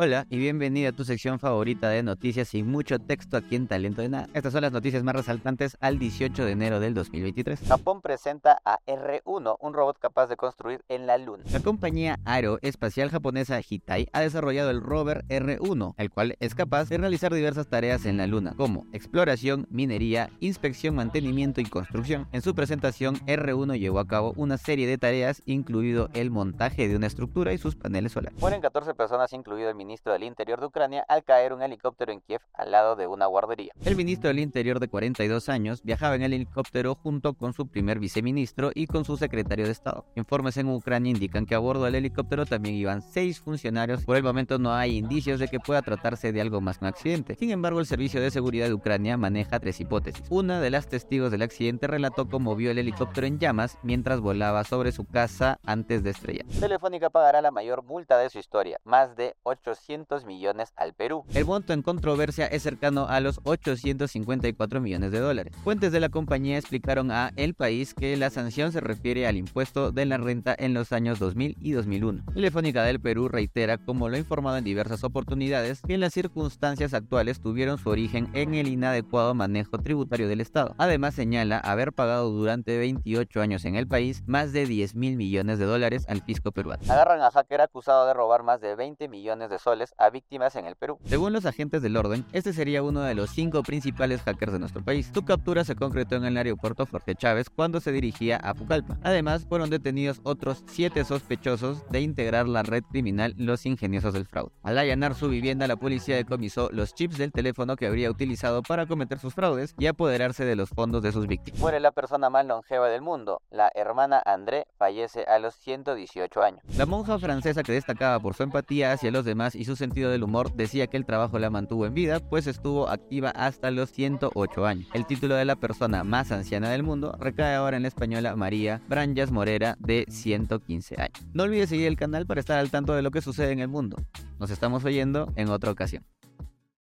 Hola y bienvenida a tu sección favorita de noticias sin mucho texto aquí en Talento de Nada. Estas son las noticias más resaltantes al 18 de enero del 2023. Japón presenta a R1, un robot capaz de construir en la Luna. La compañía aeroespacial japonesa Hitai ha desarrollado el rover R1, el cual es capaz de realizar diversas tareas en la Luna, como exploración, minería, inspección, mantenimiento y construcción. En su presentación, R1 llevó a cabo una serie de tareas, incluido el montaje de una estructura y sus paneles solares. Mueren 14 personas, incluido el ministro del Interior de Ucrania al caer un helicóptero en Kiev al lado de una guardería. El ministro del Interior de 42 años viajaba en el helicóptero junto con su primer viceministro y con su secretario de Estado. Informes en Ucrania indican que a bordo del helicóptero también iban seis funcionarios. Por el momento no hay indicios de que pueda tratarse de algo más que un accidente. Sin embargo, el Servicio de Seguridad de Ucrania maneja tres hipótesis. Una de las testigos del accidente relató cómo vio el helicóptero en llamas mientras volaba sobre su casa antes de estrellar. Telefónica pagará la mayor multa de su historia, más de 800 millones al Perú. El monto en controversia es cercano a los 854 millones de dólares. Fuentes de la compañía explicaron a El País que la sanción se refiere al impuesto de la renta en los años 2000 y 2001. Telefónica del Perú reitera, como lo ha informado en diversas oportunidades, que las circunstancias actuales tuvieron su origen en el inadecuado manejo tributario del Estado. Además señala haber pagado durante 28 años en el país más de 10 mil millones de dólares al fisco peruano. Agarran a hacker acusado de robar más de 20 millones de soles a víctimas en el Perú. Según los agentes del orden, este sería uno de los cinco principales hackers de nuestro país. Su captura se concretó en el aeropuerto Jorge Chávez cuando se dirigía a Pucallpa. Además, fueron detenidos otros siete sospechosos de integrar la red criminal Los Ingeniosos del Fraude. Al allanar su vivienda, la policía decomisó los chips del teléfono que habría utilizado para cometer sus fraudes y apoderarse de los fondos de sus víctimas. Muere la persona más longeva del mundo. La hermana André fallece a los 118 años. La monja francesa que destacaba por su empatía hacia los demás y su sentido del humor decía que el trabajo la mantuvo en vida, pues estuvo activa hasta los 108 años. El título de la persona más anciana del mundo recae ahora en la española María Branjas Morera, de 115 años. No olvides seguir el canal para estar al tanto de lo que sucede en el mundo. Nos estamos oyendo en otra ocasión.